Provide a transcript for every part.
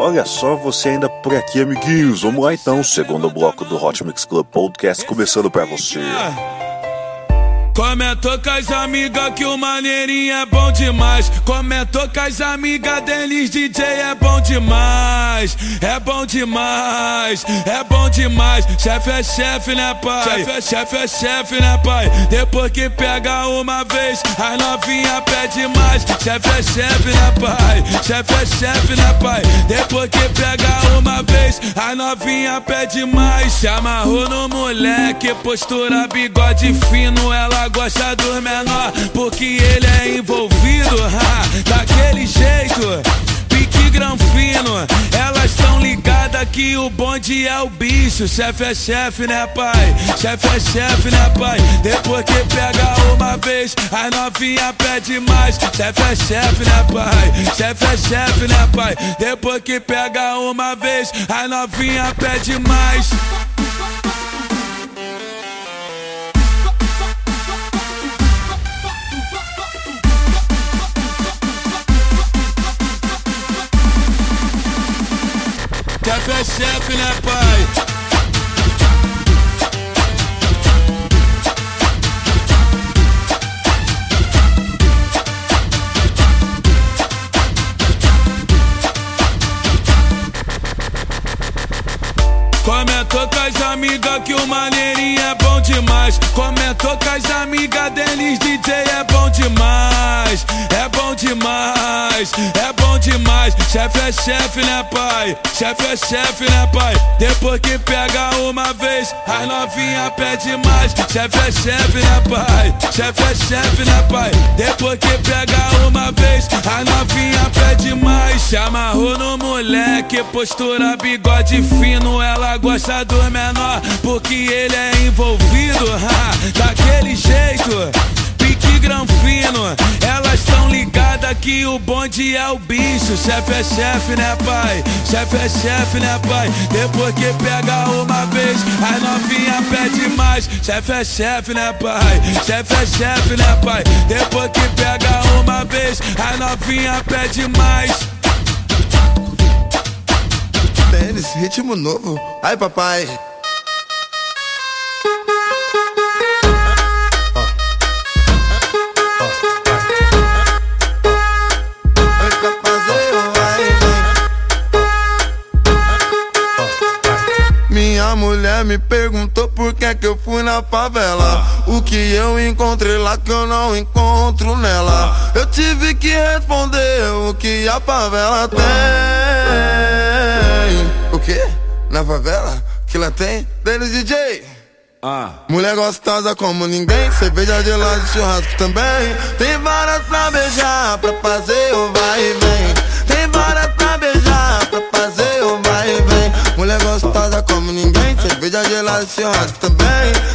Olha só você ainda por aqui, amiguinhos. Vamos lá então, segundo bloco do Hot Mix Club Podcast começando para você. Comentou com as amigas que o maneirinho é bom demais. Comentou com as amigas deles, DJ é bom demais. É bom demais, é bom demais. Chefe é chefe, né, pai? Chefe é chefe, é chefe, né, pai? Depois que pega uma vez, as novinha pede mais. Chefe é chefe, né, pai? Chefe é chefe, né, pai? Depois que pega uma vez, as novinha pede mais. Se amarrou no moleque, postura bigode fino, ela gosta do menor, porque ele é envolvido, ha, daquele jeito. Pique granfino, elas tão ligadas que o bonde é o bicho. Chefe é chefe, né, pai? Chefe é chefe, né, pai? Depois que pega uma vez, a novinha pede mais. Chefe é chefe, né, pai? Chefe é chefe, né, pai? Depois que pega uma vez, a novinha pede mais. É chefe, né, pai? Comentou com as amigas que o maneirinho é bom demais. Comentou com as amigas deles, DJ é bom demais. É bom demais, é bom demais. Chefe é chefe, né, pai? Chefe é chefe, né, pai? Depois que pega uma vez, as novinha pede mais. Chefe é chefe, né, pai? Chefe é chefe, né, pai? Depois que pega uma vez, as novinha pede mais. Se amarrou no moleque, postura bigode fino, ela gosta do menor, porque ele é envolvido, ha, daquele jeito. Granfino, elas tão ligadas que o bonde é o bicho. Chefe é chefe, né, pai? Chefe é chefe, né, pai? Depois que pega uma vez, a novinha pede mais. Chefe é chefe, né, pai? Chefe é chefe, né, pai? Depois que pega uma vez, a novinha pede mais. Tênis, ritmo novo. Ai, papai. Me perguntou por que que eu fui na favela O que eu encontrei lá que eu não encontro nela Eu tive que responder o que a favela tem O quê? Na favela? Que lá tem? Denis DJ Ah. Mulher gostosa como ninguém, cerveja de lado, churrasco também. Tem várias pra beijar, pra fazer o vai e vem. Tem várias pra beijar, pra fazer o vai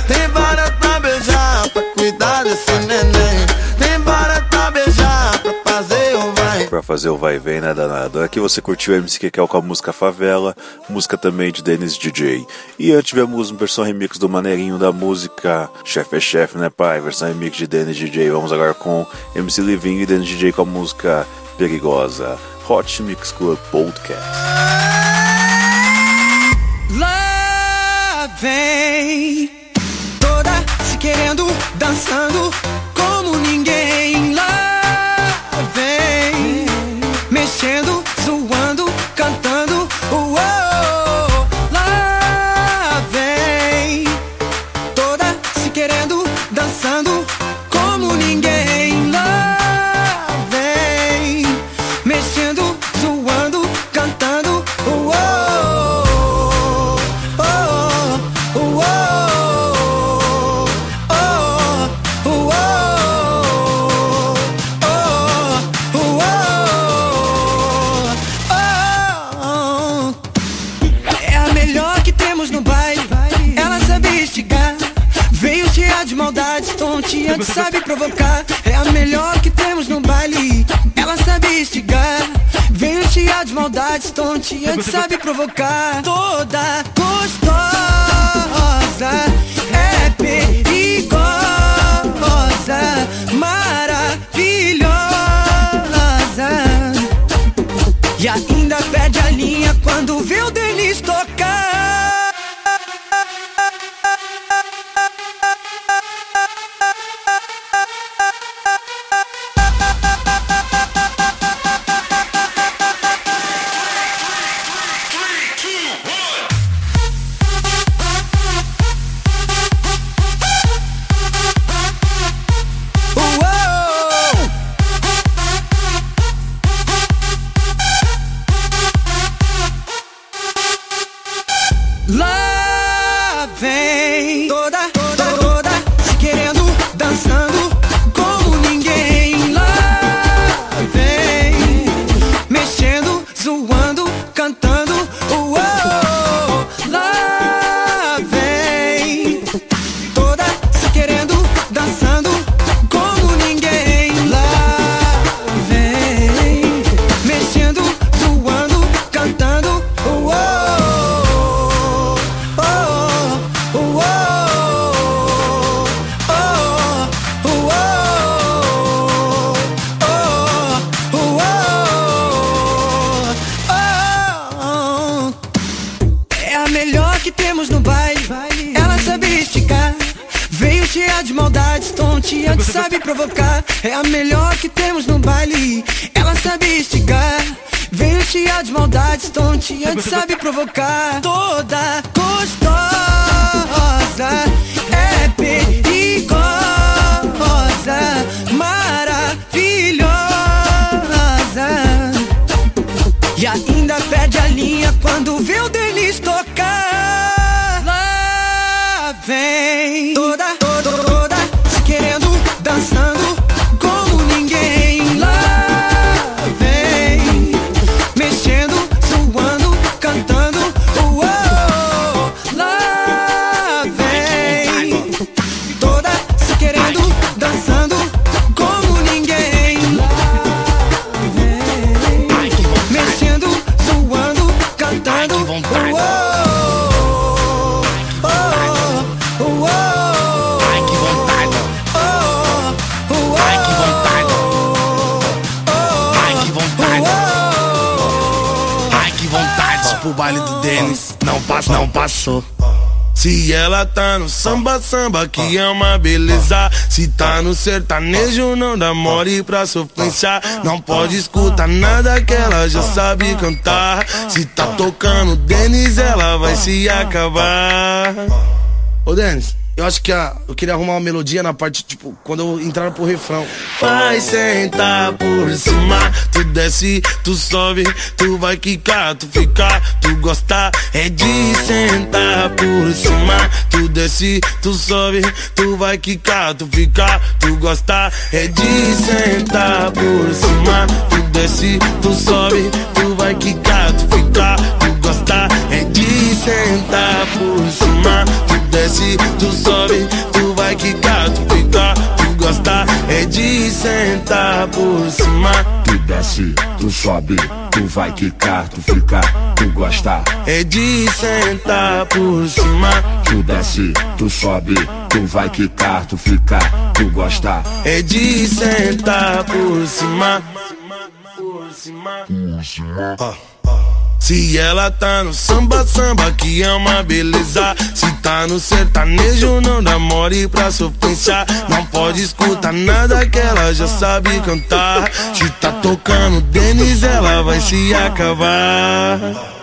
Tem várias pra beijar, pra cuidar desse neném. Tem pra beijar, pra fazer o vai. Pra fazer o vai e vem, né, danado? Aqui você curtiu MC Kekel com a música Favela, música também de Dennis DJ. E antes tivemos uma versão remix do Maneirinho da música Chefe é Chefe, né, pai? Versão remix de Dennis DJ. Vamos agora com MC Livinho e Dennis DJ com a música Perigosa. Hot Mix Club Podcast. De maldade, tonteante, sabe provocar. É a melhor que temos no baile. Ela sabe esticar. Veio cheia de maldade, tonteante, sabe provocar. Toda gostosa é perigosa, maravilhosa. E ainda provocar. É a melhor que temos no baile. Ela sabe esticar. Veio cheia de maldades, tonteante, sabe provocar. Toda gostosa é perigosa, maravilhosa. E ainda perde a linha quando vê o Denis tocar. Pro baile do Denis, não passa, não passou. Se ela tá no samba, samba que é uma beleza. Se tá no sertanejo, não dá mole pra sofrência. Não pode escutar nada que ela já sabe cantar. Se tá tocando Denis, ela vai se acabar. Ô Denis, eu acho que a, eu queria arrumar uma melodia na parte, tipo, quando eu entrar pro refrão. Vai sentar por cima, tu desce, tu sobe, tu vai quicar, tu ficar, tu gostar. É de sentar por cima, tu desce, tu sobe, tu vai quicar, tu ficar, tu gostar. É de sentar por cima, tu desce, tu sobe, tu vai quicar, tu ficar, tu de sentar por cima. Tu desce, tu sobe, tu vai quicar, tu fica, tu gosta. É de sentar por cima. Tu desce, tu sobe, tu vai quicar, tu fica, tu gosta. É de sentar por cima. Por cima. Ó. Se ela tá no samba, samba que é uma beleza. Se tá no sertanejo, não dá mole pra sofrência. Não pode escutar nada que ela já sabe cantar. Se tá tocando Denis, ela vai se acabar.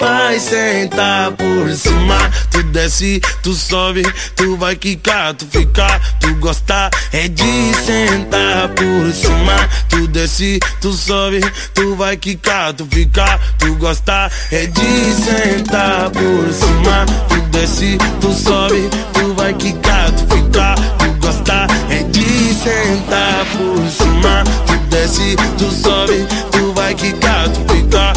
Vai sentar por cima, tu desce, tu sobe, tu vai quicar, tu ficar, tu gostar. É de sentar por cima, tu desce, tu sobe, tu vai quicar, tu ficar, tu gostar. É de sentar por cima, tu desce, tu sobe, tu vai quicar, tu ficar, tu gostar. É de sentar por cima, tu desce, tu sobe, tu vai quicar, tu ficar,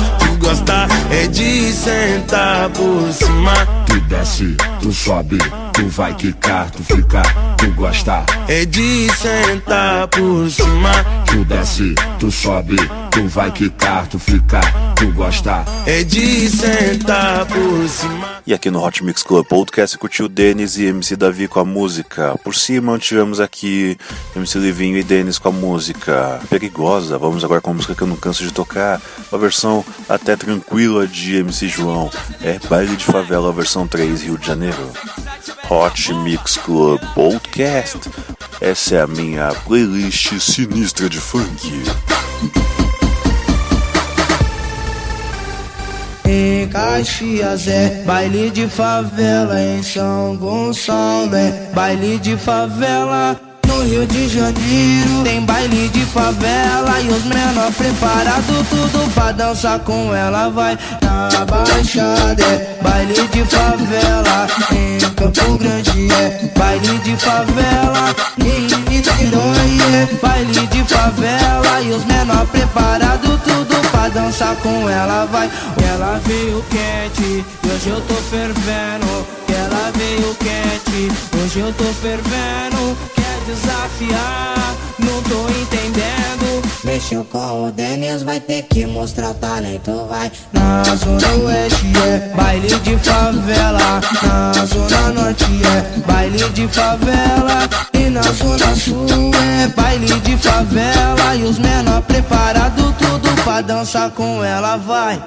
tu gostar. É de sentar por cima. Tu desce, tu sobe, tu vai quicar, tu fica, tu gosta. É de sentar por cima. Tu desce, tu sobe, tu vai quicar, tu fica, tu gosta. É de sentar por cima. E aqui no Hot Mix Club Podcast curtiu Denis e MC Davi com a música. Por cima tivemos aqui MC Livinho e Denis com a música Perigosa. Vamos agora com a música que eu não canso de tocar. Uma versão até tranquila de MC João. É Baile de Favela, versão 3, Rio de Janeiro. Hot Mix Club Podcast. Essa é a minha playlist sinistra de funk. Em Caxias é baile de favela, em São Gonçalo é baile de favela. No Rio de Janeiro. Tem baile de favela e os menor preparado tudo pra dançar com ela. Vai na baixada é baile de favela. Em Campo Grande é baile de favela. Em Niterói é baile de favela. E os menor preparado tudo pra dançar com ela. Vai ela veio quente e hoje eu tô fervendo. Ela veio quente hoje eu tô fervendo não tô entendendo. Mexeu com o Denis, vai ter que mostrar talento, vai. Na zona oeste é baile de favela. Na zona norte é baile de favela. E na zona sul é baile de favela. E os menor preparado tudo pra dançar com ela, vai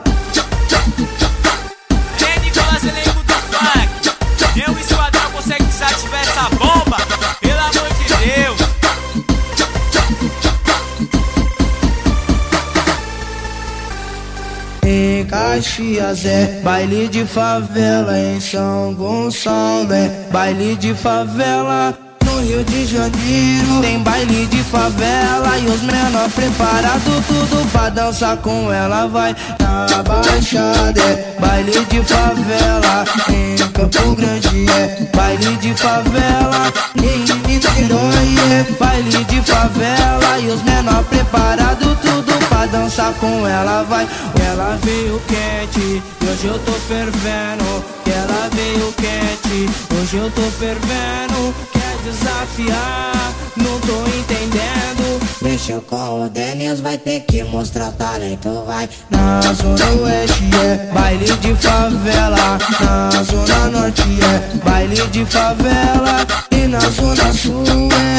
Caxias é baile de favela, em São Gonçalo é baile de favela. No Rio de Janeiro. Tem baile de favela e os menor preparado tudo pra dançar com ela vai na Baixada. É baile de favela em Campo Grande. É baile de favela em Niterói. É baile de favela e os menor preparado tudo pra dançar com ela vai. Ela veio quente e hoje eu tô fervendo. Ela veio quente hoje eu tô fervendo desafiar. Não tô entendendo. Mexeu com o Denis, vai ter que mostrar talento, vai. Na zona oeste é baile de favela. Na zona norte é baile de favela. E na zona sul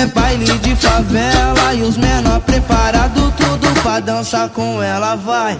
é baile de favela. E os menor preparado tudo pra dançar com ela, vai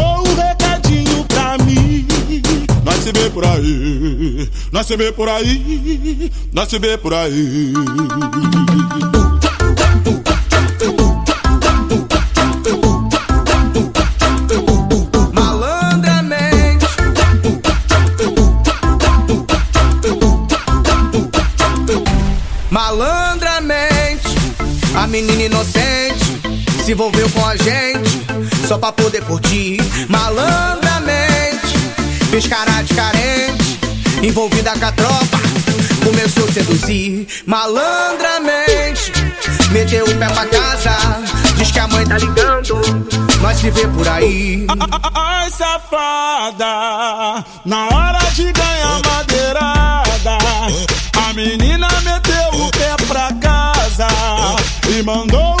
por aí, nós se vê por aí, nós se vê por aí. Malandramente, a menina inocente se envolveu com a gente só pra poder curtir. Malandramente, fez cara de carente, envolvida com a tropa, começou a seduzir. Malandramente, meteu o pé pra casa, diz que a mãe tá ligando, nós se vê por aí. Ai, safada, na hora de ganhar madeirada, a menina meteu o pé pra casa e mandou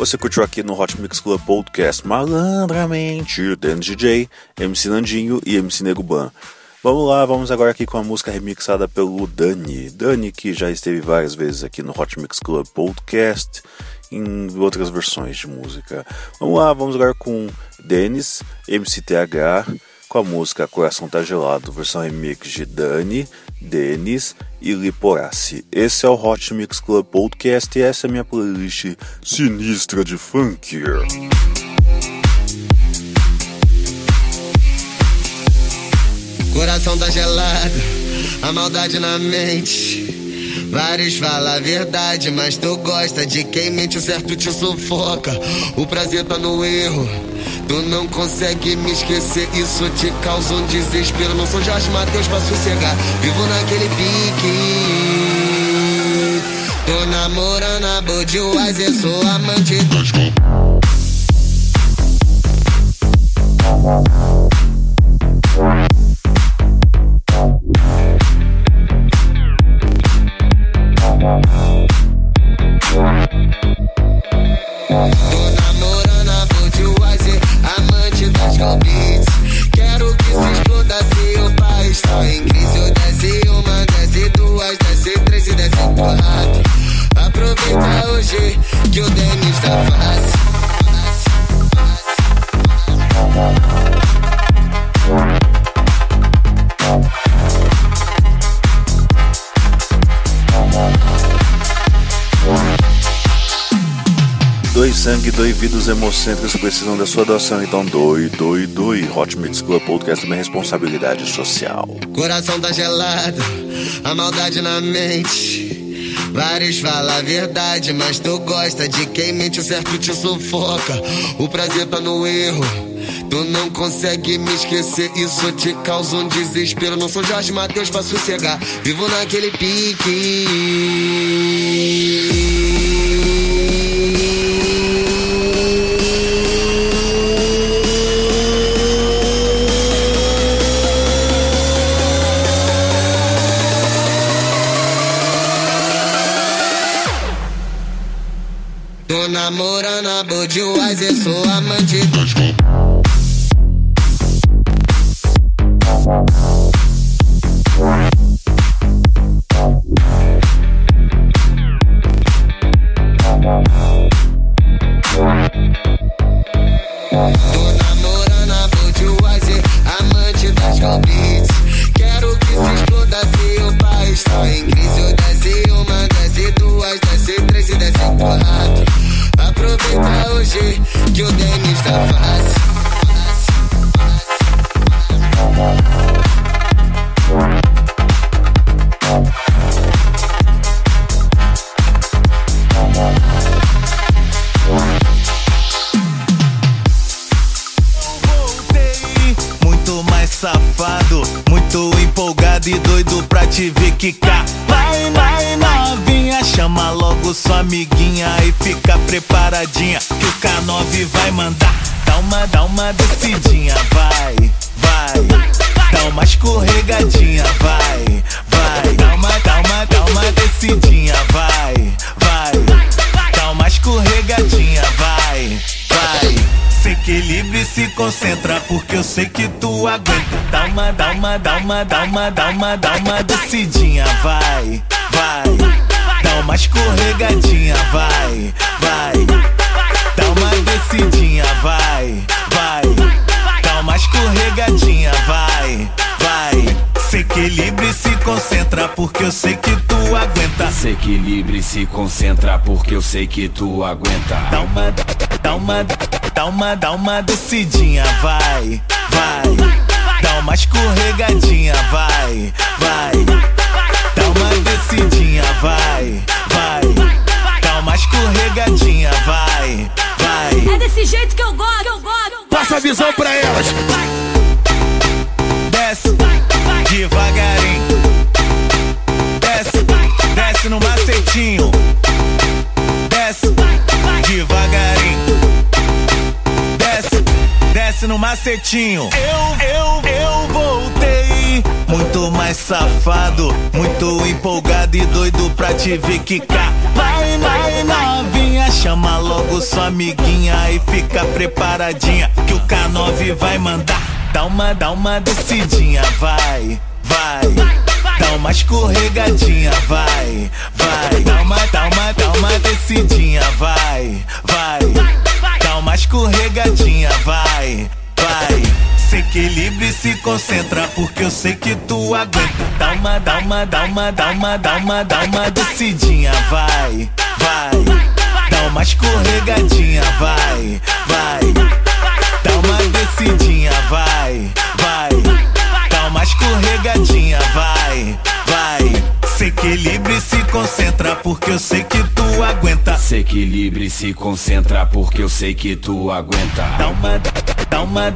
Você curtiu aqui no Hot Mix Club Podcast malandramente Dennis DJ, MC Nandinho e MC Neguban. Vamos lá, vamos agora aqui com a música remixada pelo Dani. Dani que já esteve várias vezes aqui no Hot Mix Club Podcast em outras versões de música. Vamos lá, vamos agora com Denis, MCTH, com a música Coração Tá Gelado, versão remix de Dani, Denis e Liporace. Esse é o Hot Mix Club Podcast e essa é a minha playlist sinistra de funk. Coração tá gelado, a maldade na mente. Vários falam a verdade, mas tu gosta de quem mente, o certo te sufoca. O prazer tá no erro, tu não consegue me esquecer. Isso te causa um desespero. Não sou Jorge Matheus pra sossegar, vivo naquele pique. Tô namorando a Budweiser, sou amante quatro. Aproveita hoje que o Denis tá fácil. Dois sangue, dois vidas hemocêntricos precisam da sua doação, então doe, doe, doe. Hot Mix Club Podcast é uma responsabilidade social. Coração tá gelado, a maldade na mente. Vários falam a verdade, mas tu gosta de quem mente, o certo te sufoca. O prazer tá no erro. Tu não consegue me esquecer, isso te causa um desespero. Não sou Jorge Matheus pra sossegar, vivo naquele Tô namorando a Budweiser, sou amante dos Tô hoje que o Denis tá fácil. Muito mais safado, muito empolgado e doido pra te ver quicar sua amiguinha e fica preparadinha Que o K9 vai mandar, dá uma, dá uma descidinha Vai, vai, dá uma escorregadinha Vai, vai, dá uma, dá uma, dá uma descidinha Vai, vai, dá uma escorregadinha Vai, vai. Se equilibra e se concentra, porque eu sei que tu aguenta. Dá uma, dá uma, dá uma, dá uma, dá uma, dá uma descidinha, vai, vai. Dá uma escorregadinha, vai, vai. Dá uma descidinha, vai, vai. Dá uma escorregadinha, vai, vai. Se equilibra e se concentra, porque eu sei que tu aguenta. Se equilibra e se concentra porque eu sei que tu aguenta. Dá uma, dá uma, dá uma, dá uma descidinha, vai, vai. Dá uma escorregadinha, vai, vai. Visão pra elas. Desce, devagarinho. Desce, desce no macetinho. Desce, devagarinho. Desce, desce no macetinho. Eu, eu, eu voltei. Muito mais safado, muito empolgado e doido pra te ver quicar. Vai, vai, novinha, chama logo sua amiguinha e fica preparadinha que o K9 vai mandar. Dá uma, dá uma descidinha, vai, vai. Dá uma escorregadinha, vai, vai. Dá uma, dá uma, dá uma descidinha, vai, vai. Dá uma escorregadinha, vai. Equilibra e se concentra, porque eu sei que tu aguenta. Dá uma, dá uma, dá uma, dá uma, dá uma, dá uma descidinha, vai, vai. Dá uma escorregadinha, vai, vai. Dá uma descidinha, vai, vai. Dá uma escorregadinha, vai. Se equilibra e se concentra, porque eu sei que tu aguenta. Se equilibra e se concentra, porque eu sei que tu aguenta. Dá uma, dá uma,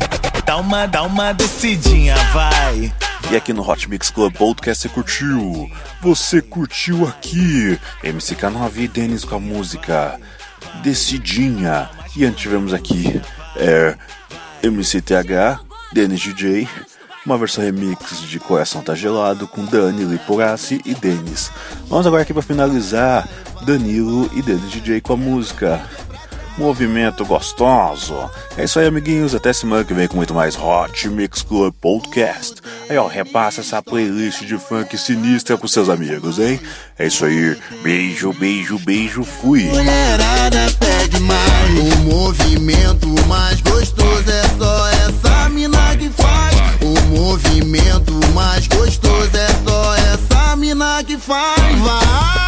dá uma, dá uma descidinha, vai. E aqui no Hot Mix Club Podcast você curtiu? Você curtiu aqui? MCK9 e Denis com a música Decidinha. E antes tivemos aqui é, MCTH, Denis DJ, uma versão remix de Coração Tá Gelado com Dani, Liporassi e Denis. Vamos agora aqui para finalizar Danilo e Denis DJ com a música Movimento Gostoso. É isso aí, amiguinhos. Até semana que vem com muito mais Hot Mix Club Podcast. Aí, ó, repassa essa playlist de funk sinistra pros seus amigos, hein? É isso aí. Beijo, beijo, beijo. Fui. Mulherada pede mais. O movimento mais gostoso é só essa mina que faz. Movimento mais gostoso é só essa mina que faz. Vai,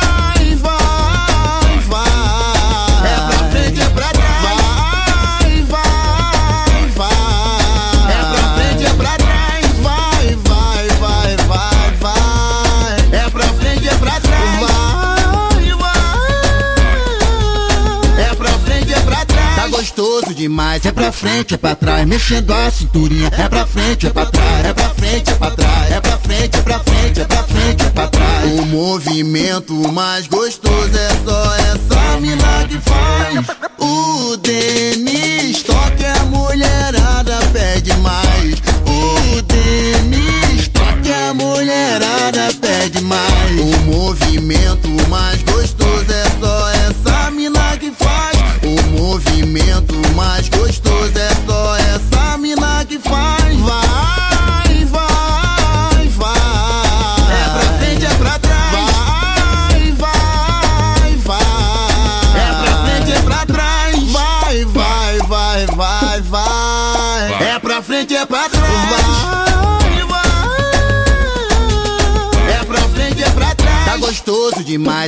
É pra frente, é pra trás. Mexendo a cinturinha. É pra frente, é pra trás. É pra frente, é pra trás. É pra frente, é pra frente, é pra frente, é pra trás. O movimento mais gostoso é só essa mina que faz. O Denis toca a mulherada pede mais. O Denis toca a mulherada pede mais. O movimento mais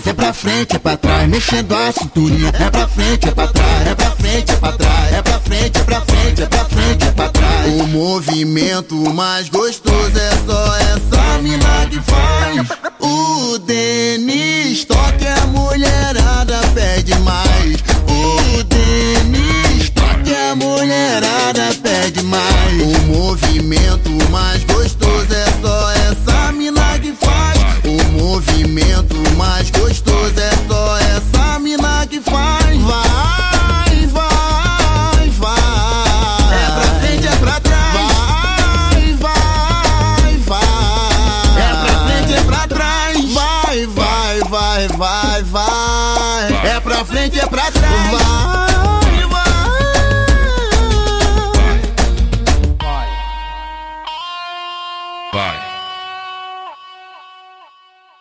É pra frente, é pra trás. Mexendo a cinturinha. É pra frente, é pra trás. É pra frente, é pra trás. É pra frente, é pra frente, é pra frente, é pra trás. O movimento mais gostoso é só essa mina que faz. O Denis